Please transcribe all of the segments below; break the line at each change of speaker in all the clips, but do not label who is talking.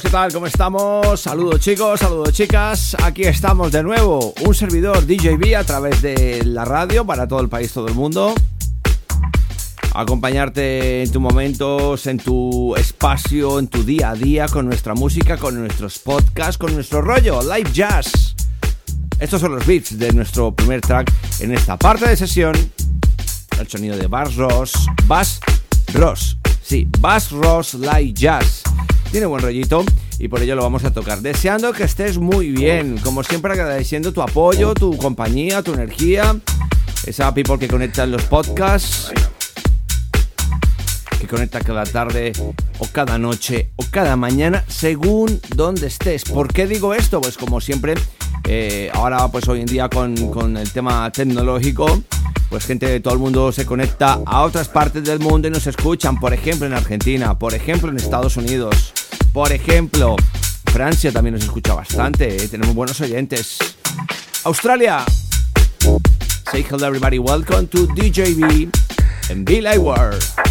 ¿Qué tal? ¿Cómo estamos? Saludos chicos, saludos chicas. Aquí estamos de nuevo, un servidor DJB a través de la radio para todo el país, todo el mundo. Acompañarte en tus momentos, en tu espacio, en tu día a día con nuestra música, con nuestros podcasts, con nuestro rollo, live jazz. Estos son los beats de nuestro primer track en esta parte de sesión. El sonido de Bass Ross, Bass Ross, sí, Bass Ross Live Jazz. Tiene buen rollito y por ello lo vamos a tocar. Deseando que estés muy bien, como siempre agradeciendo tu apoyo, tu compañía, tu energía, esa people que conecta en los podcasts, que conecta cada tarde o cada noche o cada mañana según donde estés. ¿Por qué digo esto? Pues como siempre, eh, ahora pues hoy en día con, con el tema tecnológico, pues gente de todo el mundo se conecta a otras partes del mundo y nos escuchan, por ejemplo en Argentina, por ejemplo en Estados Unidos, por ejemplo Francia también nos escucha bastante, ¿eh? tenemos buenos oyentes. Australia. Say hello everybody, welcome to DJB and Be Like World.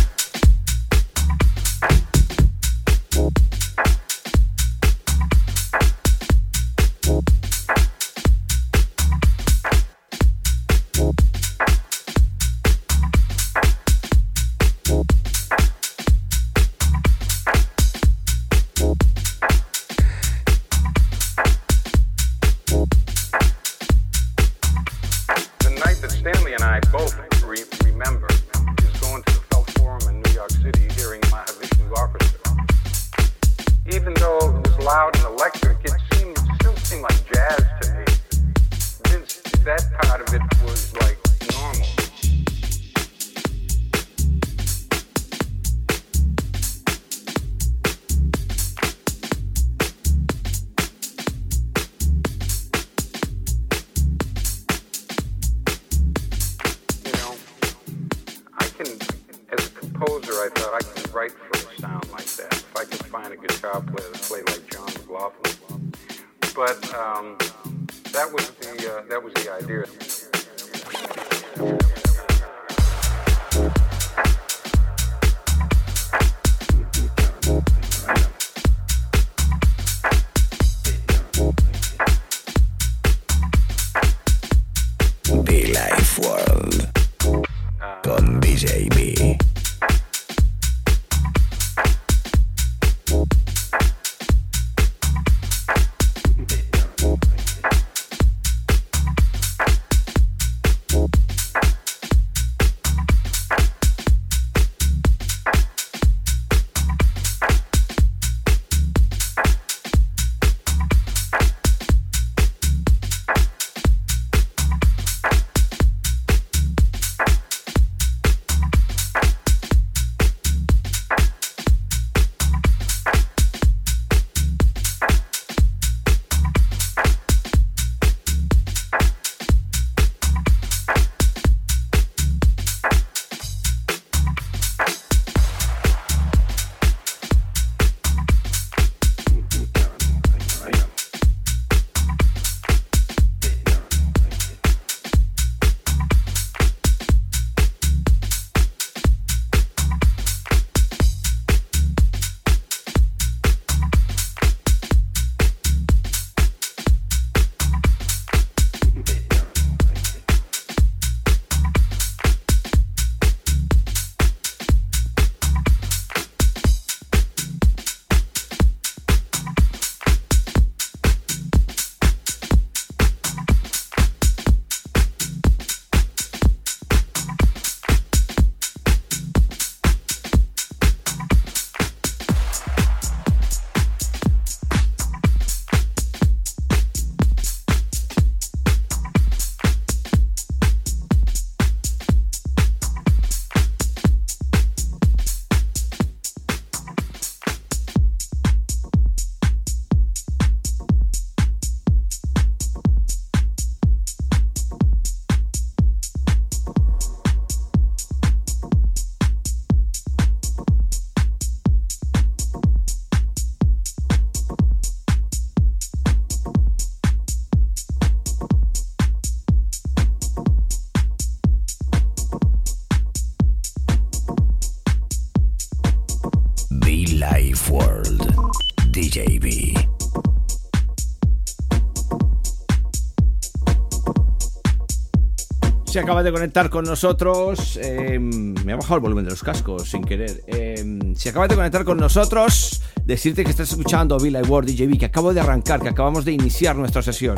Acabas de conectar con nosotros, eh, me ha bajado el volumen de los cascos sin querer. Eh, si acabas de conectar con nosotros, decirte que estás escuchando Bill Ward DJB, que acabo de arrancar, que acabamos de iniciar nuestra sesión.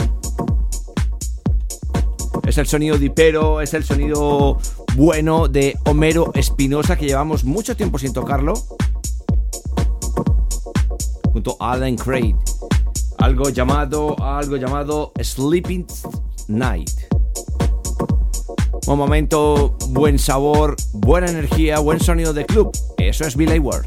Es el sonido dipero, es el sonido bueno de Homero Espinosa, que llevamos mucho tiempo sin tocarlo. Junto a Alan Craig. Algo llamado, algo llamado Sleeping Night. Un momento, buen sabor, buena energía, buen sonido de club. Eso es Billy Ward.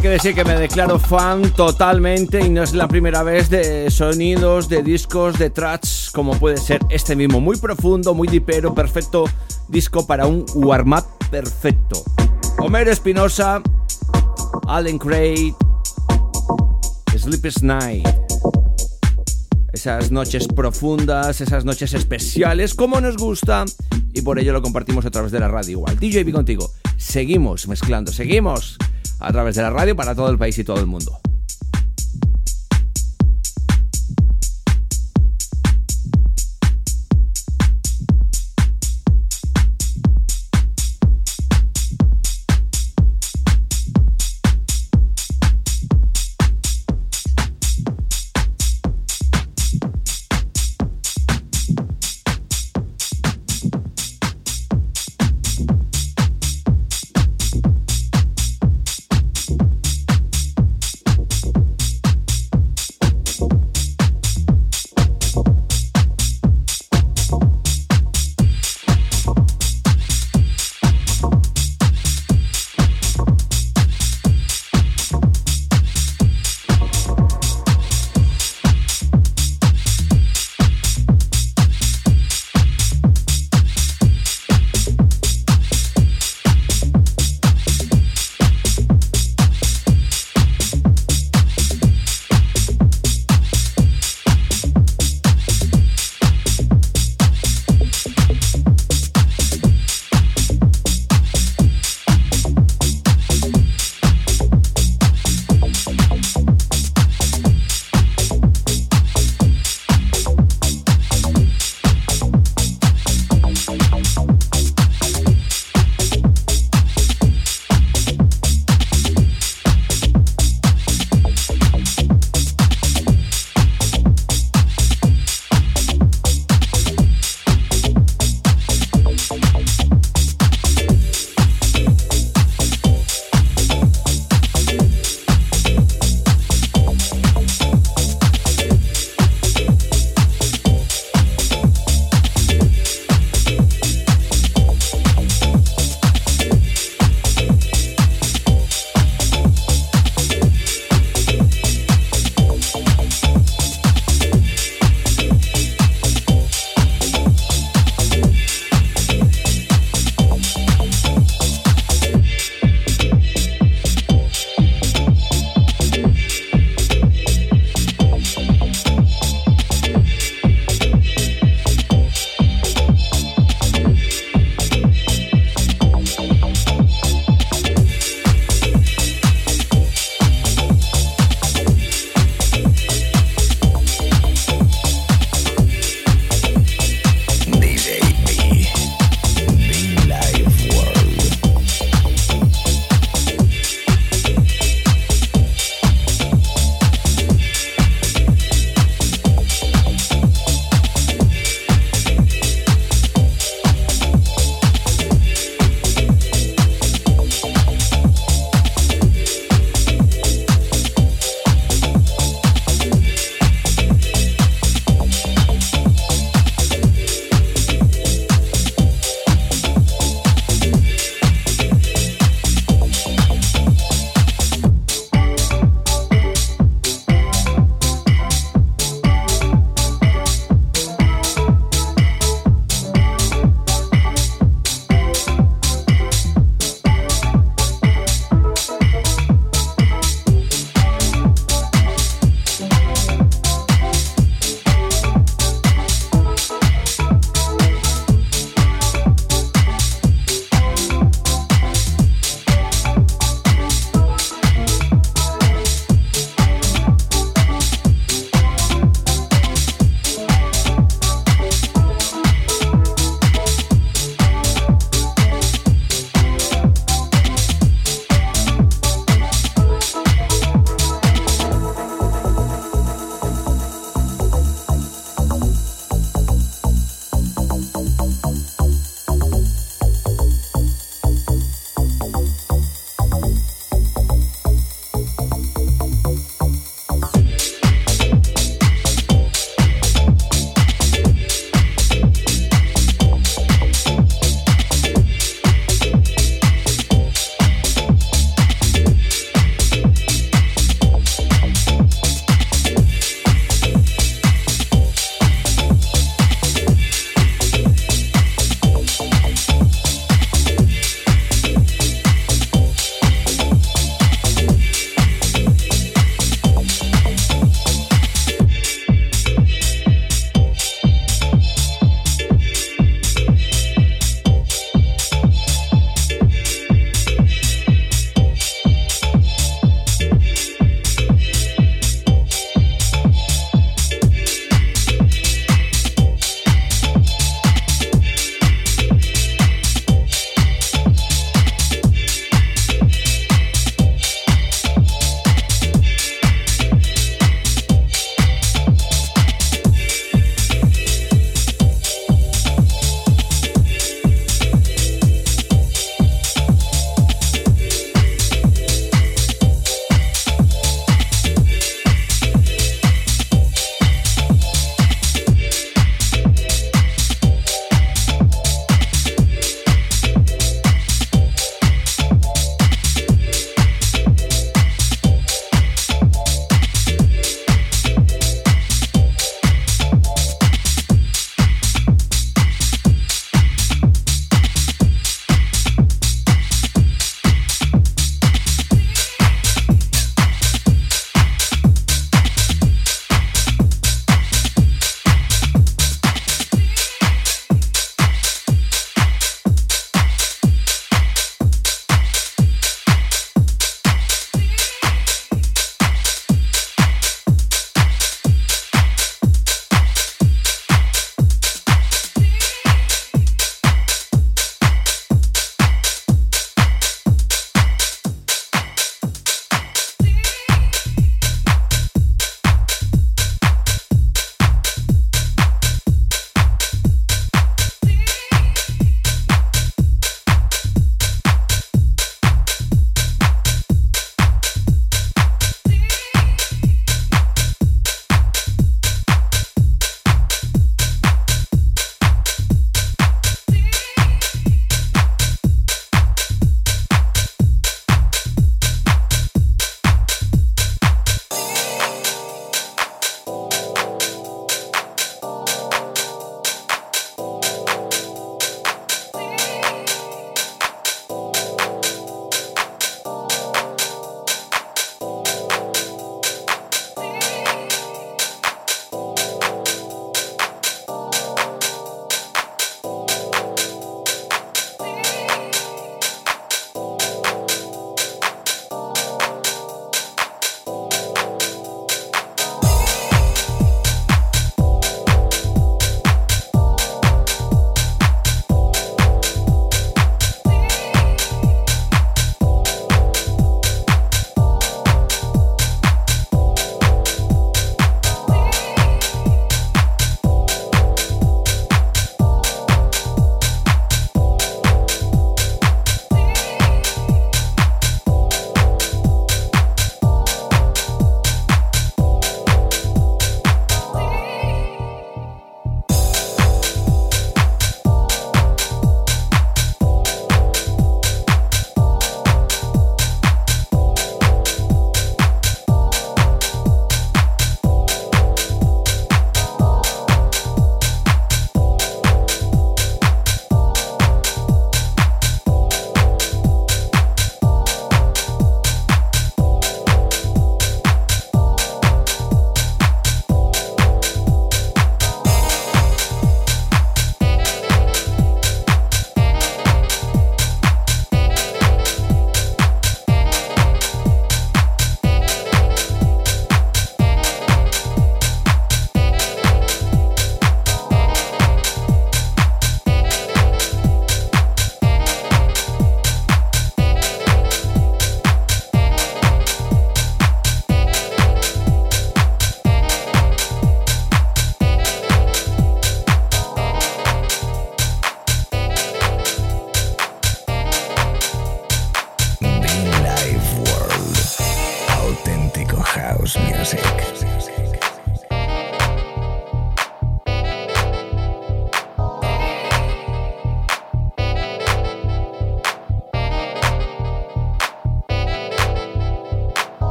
Hay que decir que me declaro fan totalmente y no es la primera vez de sonidos, de discos, de tracks como puede ser este mismo. Muy profundo, muy dipero, perfecto disco para un warm-up perfecto. Homero Espinosa, Alan Craig, Sleepless Night. Esas noches profundas, esas noches especiales, como nos gusta, y por ello lo compartimos a través de la radio igual. DJB contigo seguimos mezclando, seguimos a través de la radio para todo el país y todo el mundo.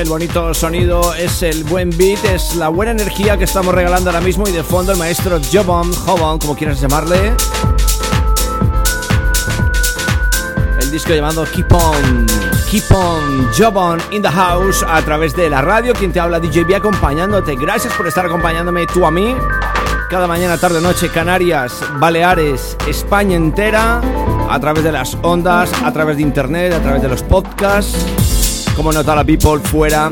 El bonito sonido, es el buen beat, es la buena energía que estamos regalando ahora mismo y de fondo el maestro Jobon, Jobon, como quieras llamarle. El disco llamado Keep On, Keep On, Jobon in the House a través de la radio. Quien te habla DJB acompañándote. Gracias por estar acompañándome tú a mí. Cada mañana, tarde, noche, Canarias, Baleares, España entera, a través de las ondas, a través de internet, a través de los podcasts como nota la people fuera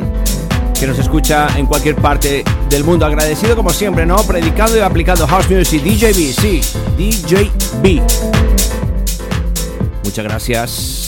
que nos escucha en cualquier parte del mundo. Agradecido como siempre, ¿no? Predicando y aplicando House Music, DJB, sí, DJB. Muchas gracias.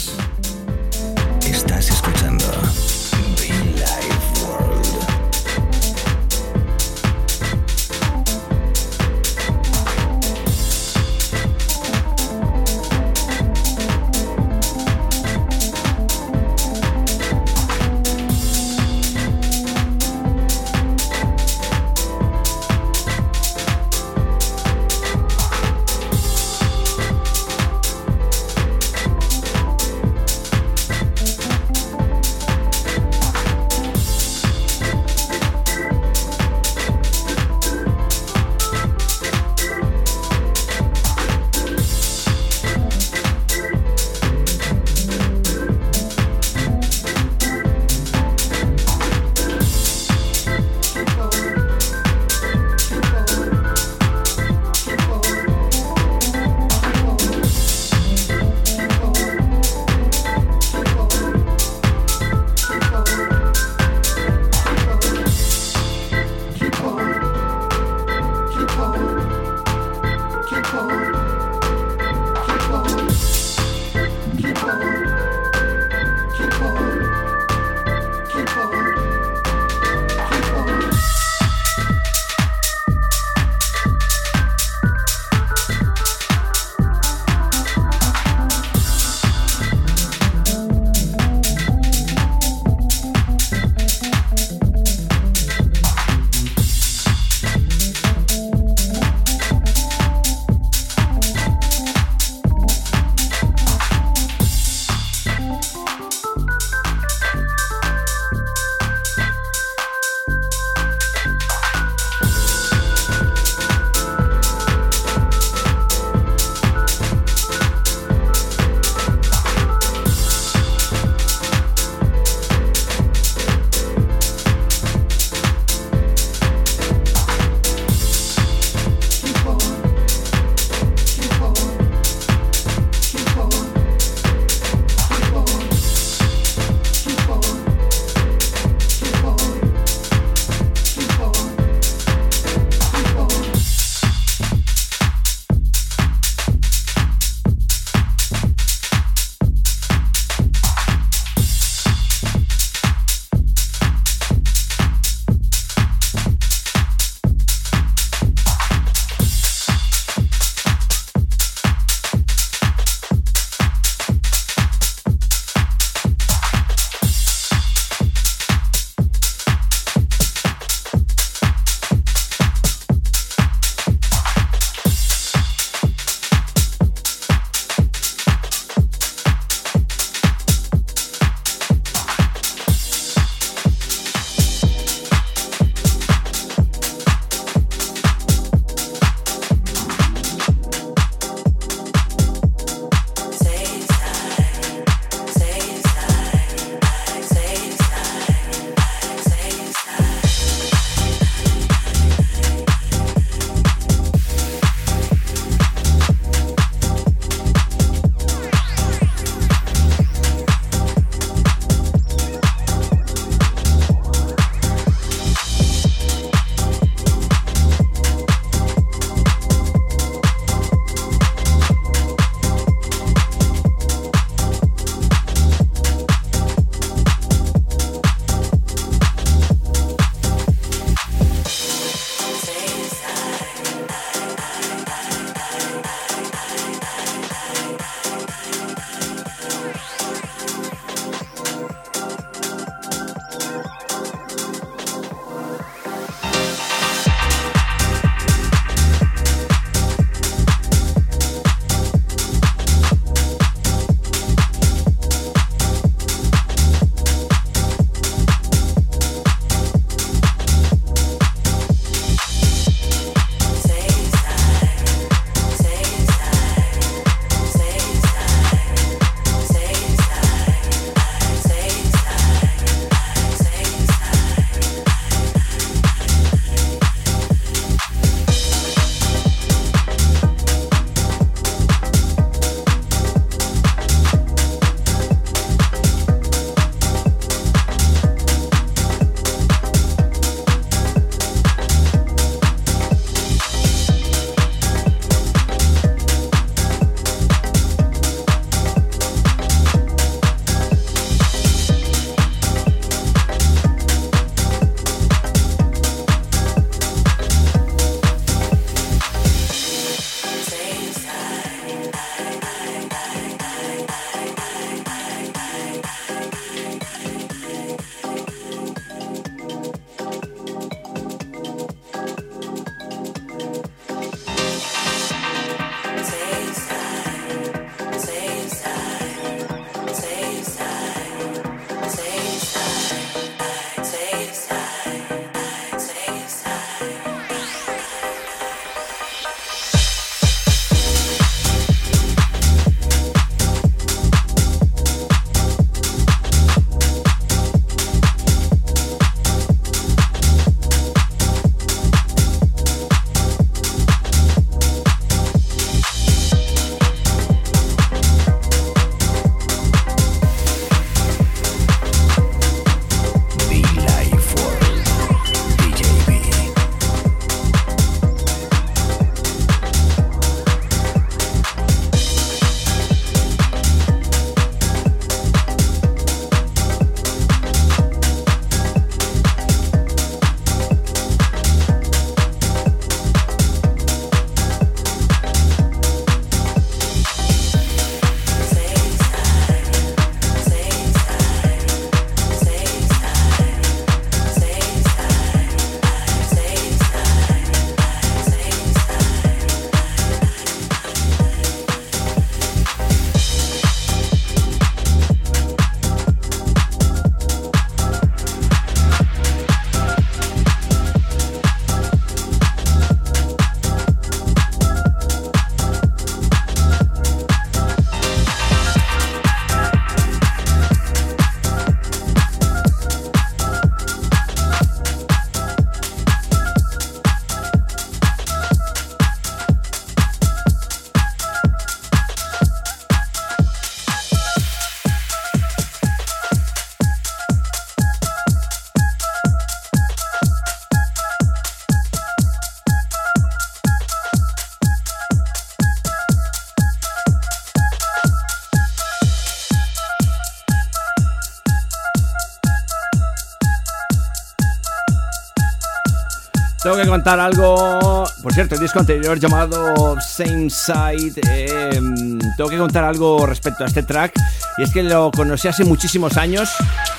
Que contar algo. Por cierto, el disco anterior llamado Same Side. Em, tengo que contar algo respecto a este track. Y es que lo conocí hace muchísimos años.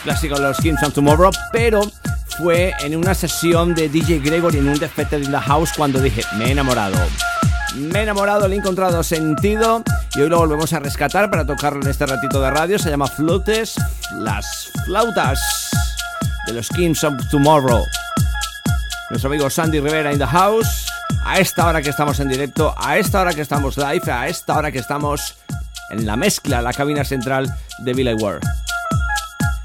Clásico de los Kings of Tomorrow. Pero fue en una sesión de DJ Gregory en un Defected in the House cuando dije: Me he enamorado. Me he enamorado, le he encontrado sentido y hoy lo volvemos a rescatar para tocarlo en este ratito de radio. Se llama Flutes, las flautas de los Kings of Tomorrow. Nuestro amigo Sandy Rivera in the house. A esta hora que estamos en directo, a esta hora que estamos live, a esta hora que estamos en la mezcla, la cabina central de Billy Ward.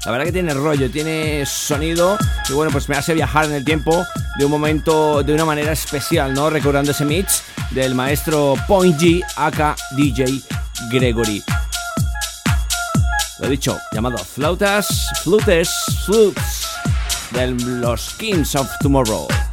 La verdad que tiene rollo, tiene sonido y bueno, pues me hace viajar en el tiempo de un momento, de una manera especial, ¿no? Recordando ese mix del maestro Point G, aka DJ Gregory. Lo dicho, llamado Flautas, Flutes, Flutes de los Kings of Tomorrow.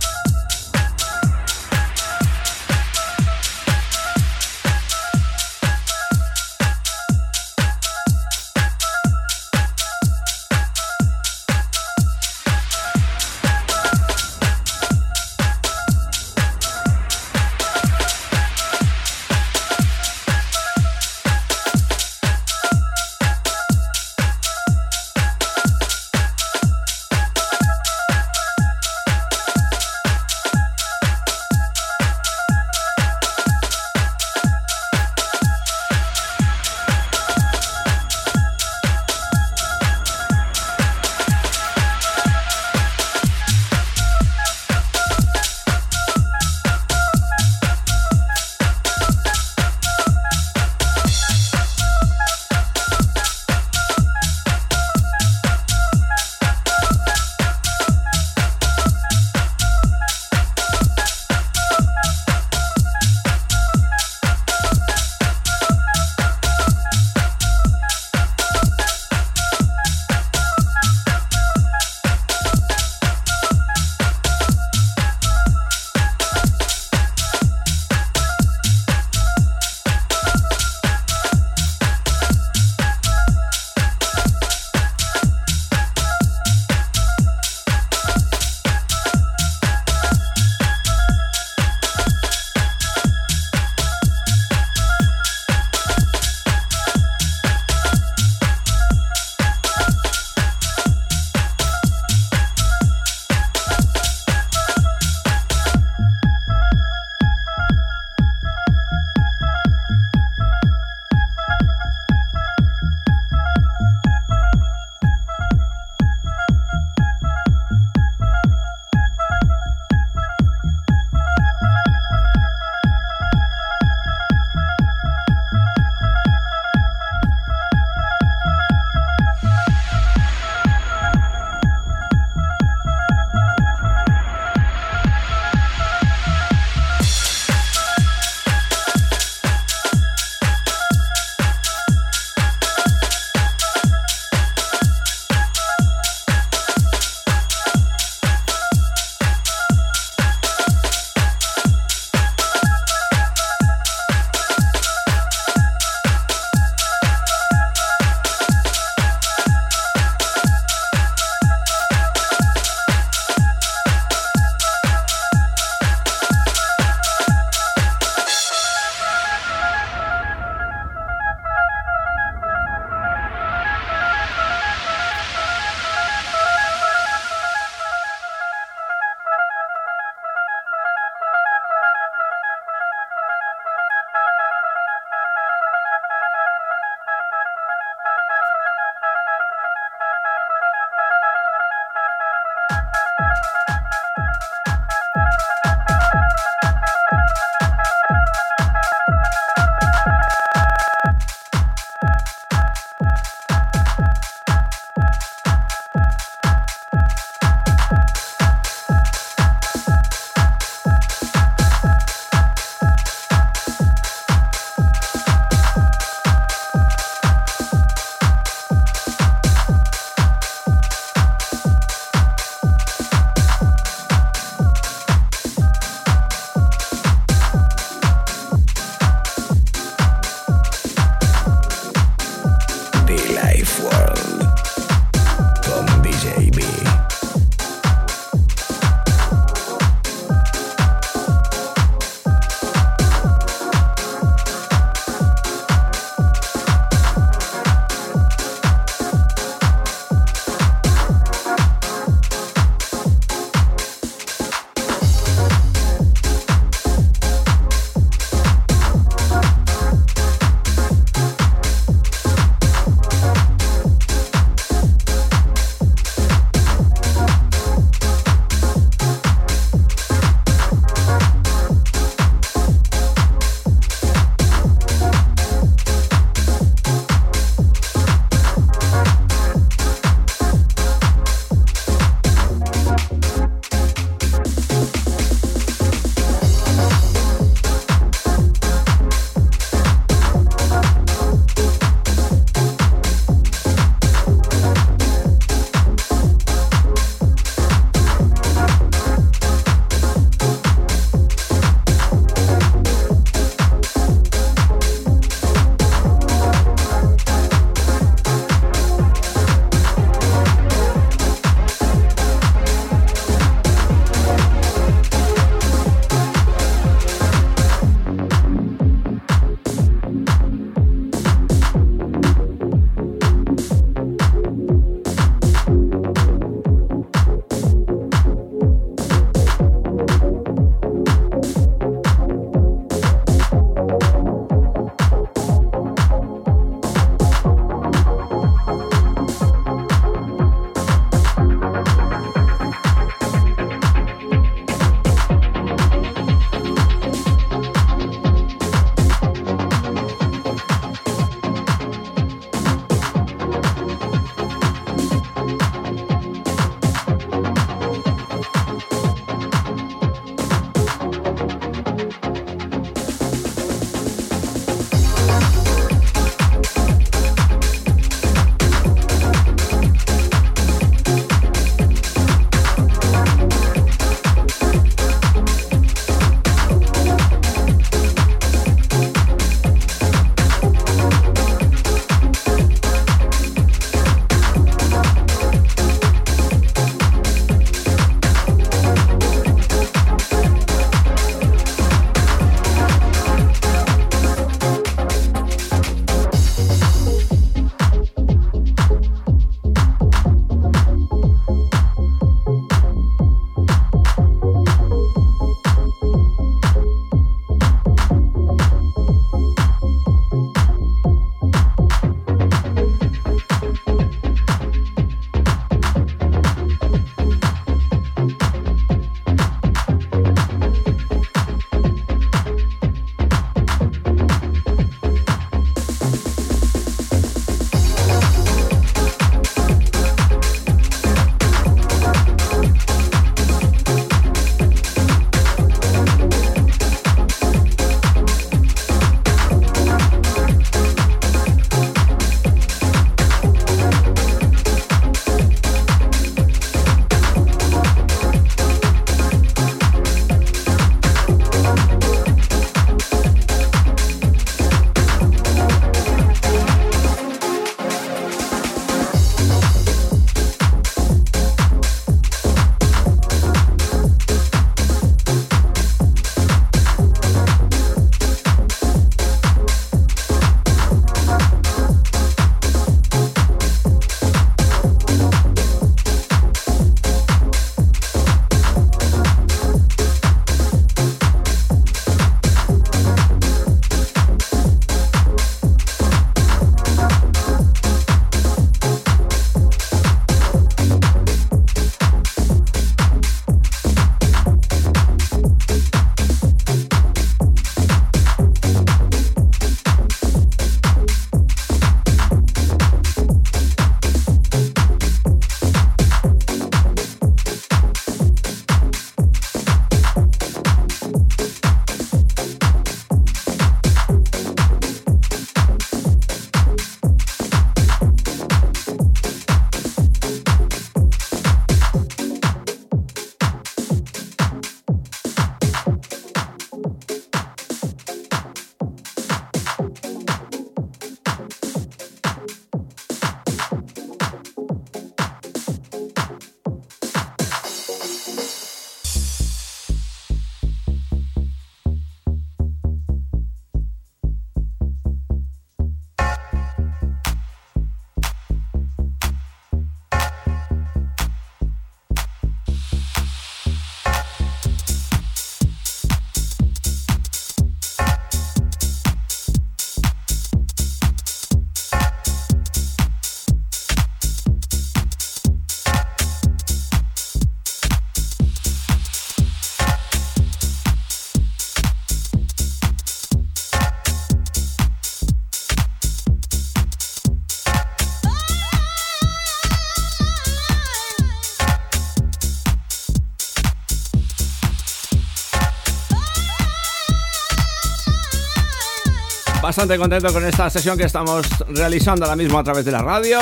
Bastante contento con esta sesión que estamos realizando ahora mismo a través de la radio.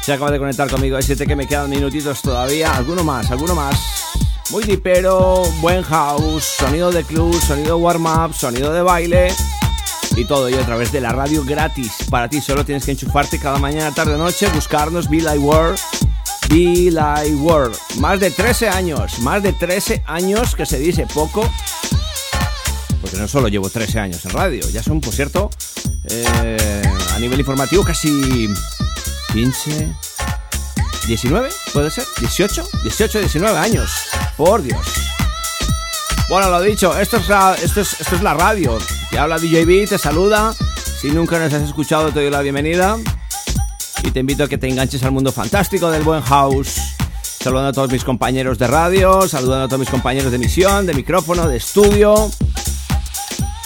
Se acaba de conectar conmigo, decirte que me quedan minutitos todavía. Alguno más, alguno más. Muy dipero, buen house, sonido de club, sonido warm-up, sonido de baile. Y todo ello a través de la radio gratis. Para ti solo tienes que enchufarte cada mañana, tarde, noche, buscarnos Be Like World. Be Like World. Más de 13 años, más de 13 años que se dice poco porque no solo llevo 13 años en radio, ya son, por cierto, eh, a nivel informativo casi 15, 19, puede ser, 18, 18, 19 años, por Dios. Bueno, lo dicho, esto es la, esto es, esto es la radio. Te habla DJB, te saluda. Si nunca nos has escuchado, te doy la bienvenida. Y te invito a que te enganches al mundo fantástico del buen house. Saludando a todos mis compañeros de radio, saludando a todos mis compañeros de emisión, de micrófono, de estudio.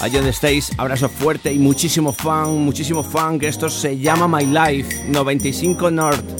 Allí donde estéis, abrazo fuerte y muchísimo fan, muchísimo fan, que esto se llama My Life 95 North.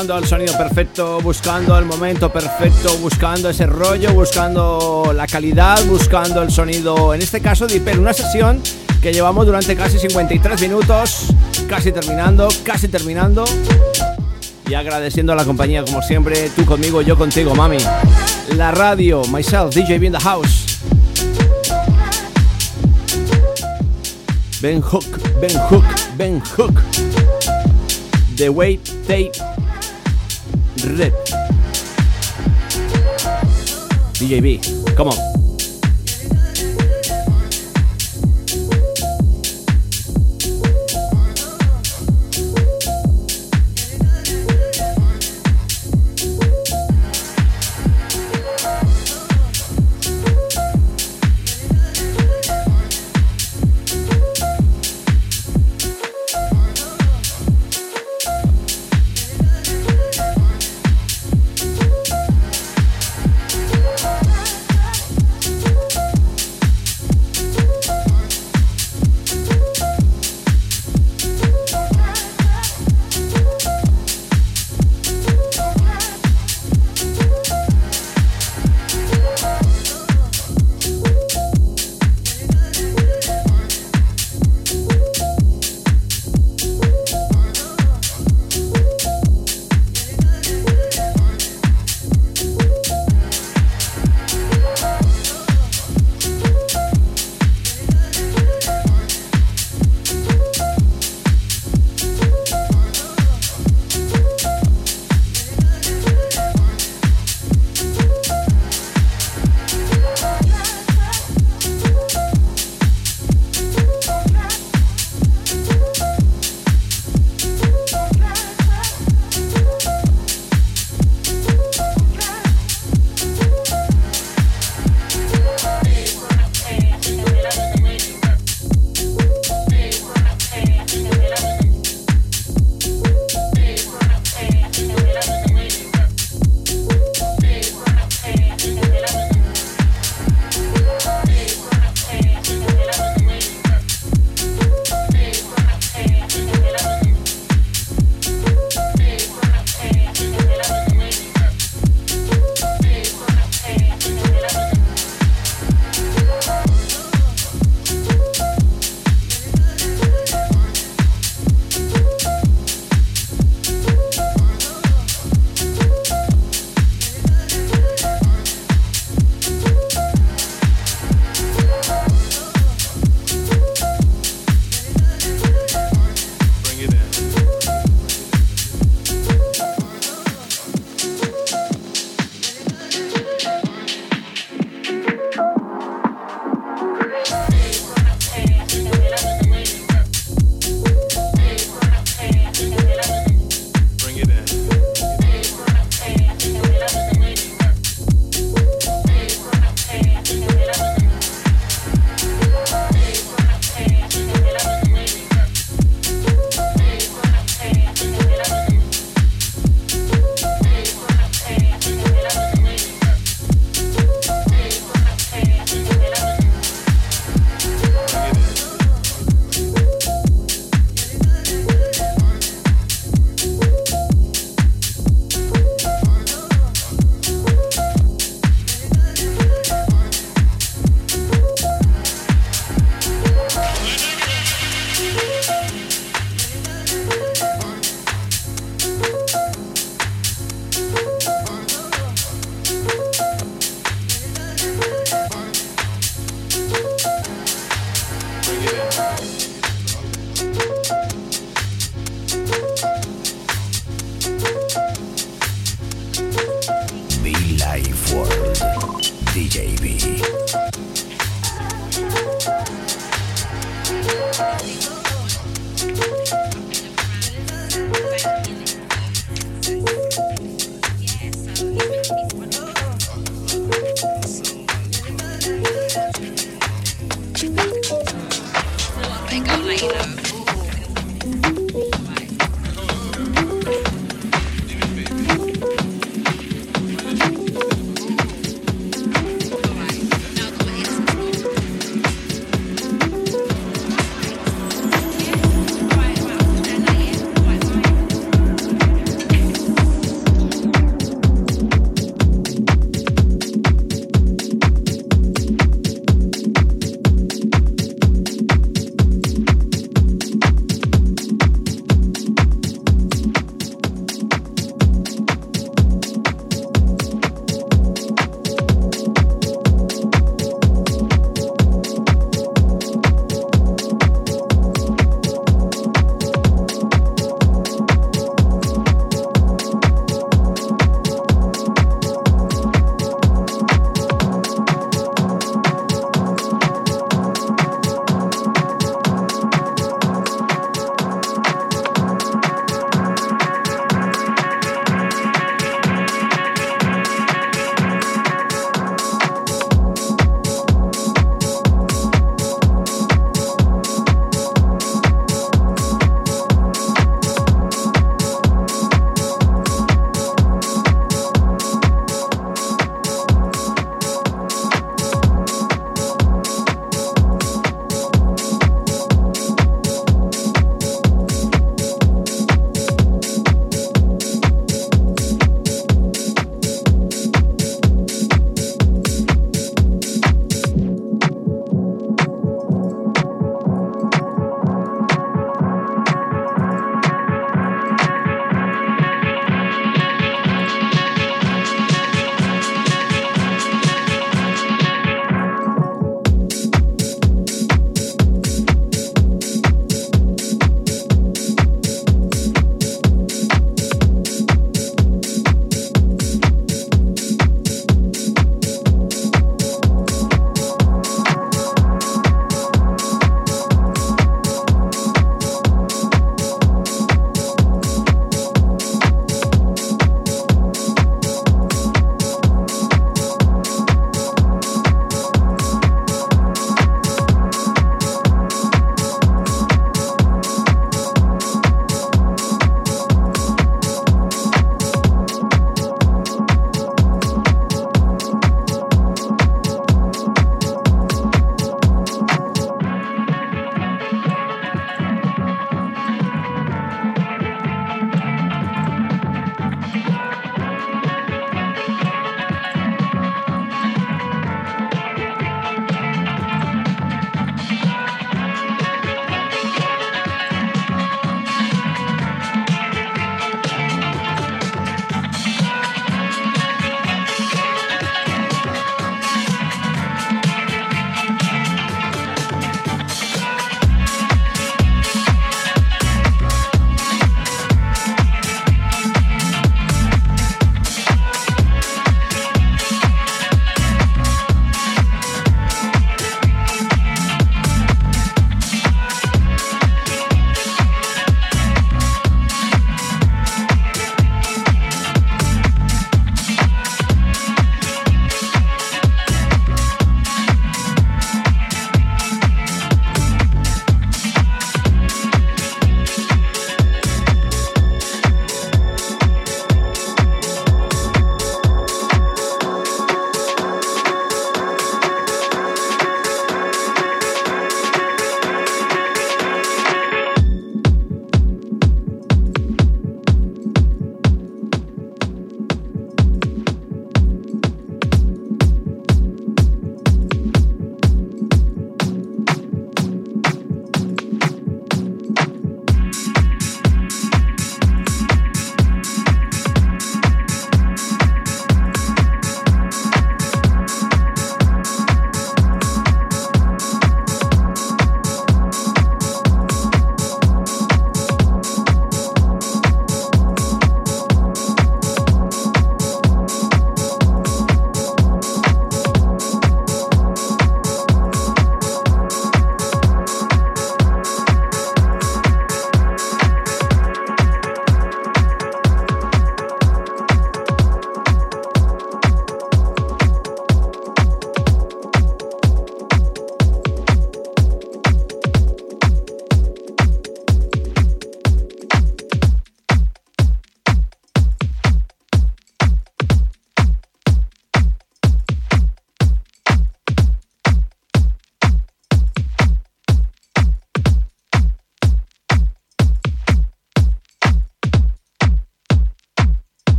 Buscando el sonido perfecto, buscando el momento perfecto, buscando ese rollo, buscando la calidad, buscando el sonido, en este caso de una sesión que llevamos durante casi 53 minutos, casi terminando, casi terminando. Y agradeciendo a la compañía como siempre, tú conmigo, yo contigo, mami. La radio, myself, DJ in the house. Ben Hook, Ben Hook, Ben Hook. The way they Rip. DJB, come on.